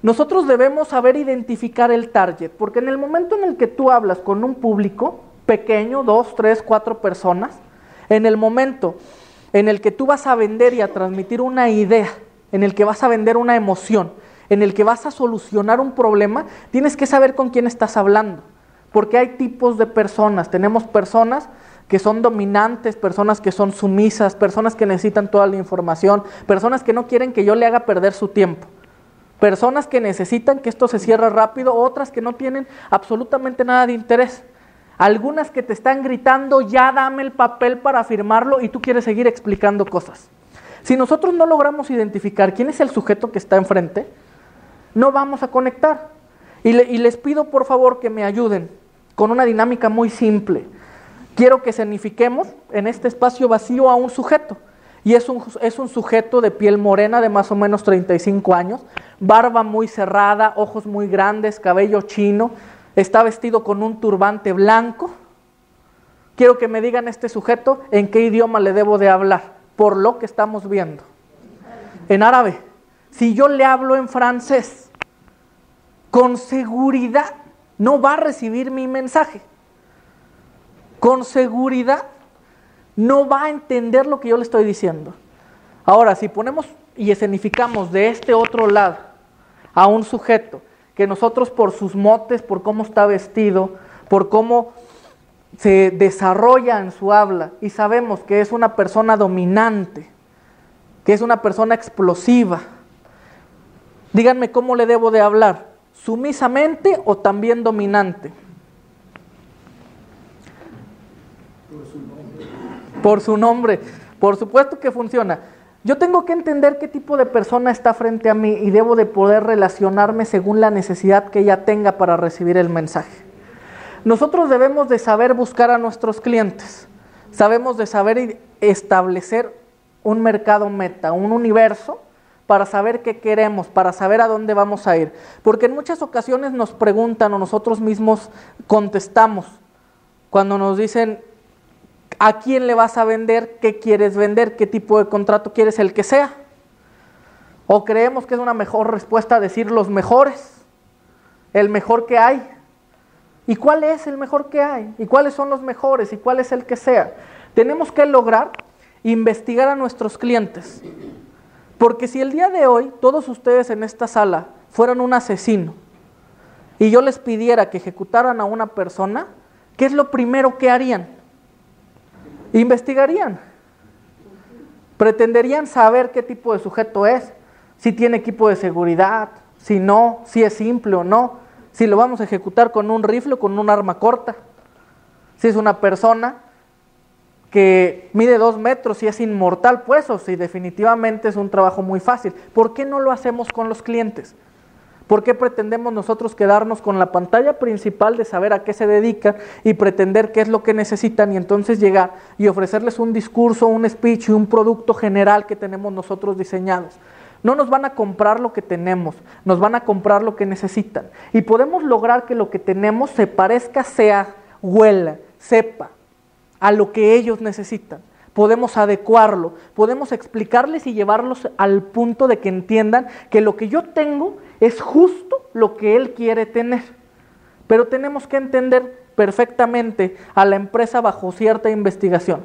nosotros debemos saber identificar el target, porque en el momento en el que tú hablas con un público pequeño, dos, tres, cuatro personas, en el momento en el que tú vas a vender y a transmitir una idea, en el que vas a vender una emoción, en el que vas a solucionar un problema, tienes que saber con quién estás hablando, porque hay tipos de personas, tenemos personas que son dominantes, personas que son sumisas, personas que necesitan toda la información, personas que no quieren que yo le haga perder su tiempo. Personas que necesitan que esto se cierre rápido, otras que no tienen absolutamente nada de interés. Algunas que te están gritando, ya dame el papel para firmarlo y tú quieres seguir explicando cosas. Si nosotros no logramos identificar quién es el sujeto que está enfrente, no vamos a conectar. Y, les pido por favor que me ayuden con una dinámica muy simple. Quiero que signifiquemos en este espacio vacío a un sujeto. Y es un, es un sujeto de piel morena de más o menos 35 años, barba muy cerrada, ojos muy grandes, cabello chino, está vestido con un turbante blanco. Quiero que me digan este sujeto en qué idioma le debo de hablar, por lo que estamos viendo. En árabe. Si yo le hablo en francés, con seguridad no va a recibir mi mensaje. Con seguridad no va a entender lo que yo le estoy diciendo. Ahora, si ponemos y escenificamos de este otro lado a un sujeto que nosotros por sus motes, por cómo está vestido, por cómo se desarrolla en su habla y sabemos que es una persona dominante, que es una persona explosiva. Díganme cómo le debo de hablar, sumisamente o también dominante. Por su nombre. Por supuesto que funciona. Yo tengo que entender qué tipo de persona está frente a mí y debo de poder relacionarme según la necesidad que ella tenga para recibir el mensaje. Nosotros debemos de saber buscar a nuestros clientes. Sabemos de saber establecer un mercado meta, un universo para saber qué queremos, para saber a dónde vamos a ir. Porque en muchas ocasiones nos preguntan o nosotros mismos contestamos cuando nos dicen, ¿A quién le vas a vender? ¿Qué quieres vender? ¿Qué tipo de contrato quieres? El que sea. ¿O creemos que es una mejor respuesta decir los mejores? El mejor que hay. ¿Y cuál es el mejor que hay? ¿Y cuáles son los mejores? ¿Y cuál es el que sea? Tenemos que lograr investigar a nuestros clientes. Porque si el día de hoy todos ustedes en esta sala fueran un asesino y yo les pidiera que ejecutaran a una persona, ¿qué es lo primero que harían? Investigarían. Pretenderían saber qué tipo de sujeto es, si tiene equipo de seguridad, si no, si es simple o no, si lo vamos a ejecutar con un rifle o con un arma corta, si es una persona que mide dos metros y es inmortal, pues, o si definitivamente es un trabajo muy fácil. ¿Por qué no lo hacemos con los clientes? ¿Por qué pretendemos nosotros quedarnos con la pantalla principal de saber a qué se dedican y pretender qué es lo que necesitan y entonces llegar y ofrecerles un discurso, un speech y un producto general que tenemos nosotros diseñados? No nos van a comprar lo que tenemos, nos van a comprar lo que necesitan. Y podemos lograr que lo que tenemos se parezca, sea, huela, sepa a lo que ellos necesitan podemos adecuarlo, podemos explicarles y llevarlos al punto de que entiendan que lo que yo tengo es justo lo que él quiere tener. Pero tenemos que entender perfectamente a la empresa bajo cierta investigación.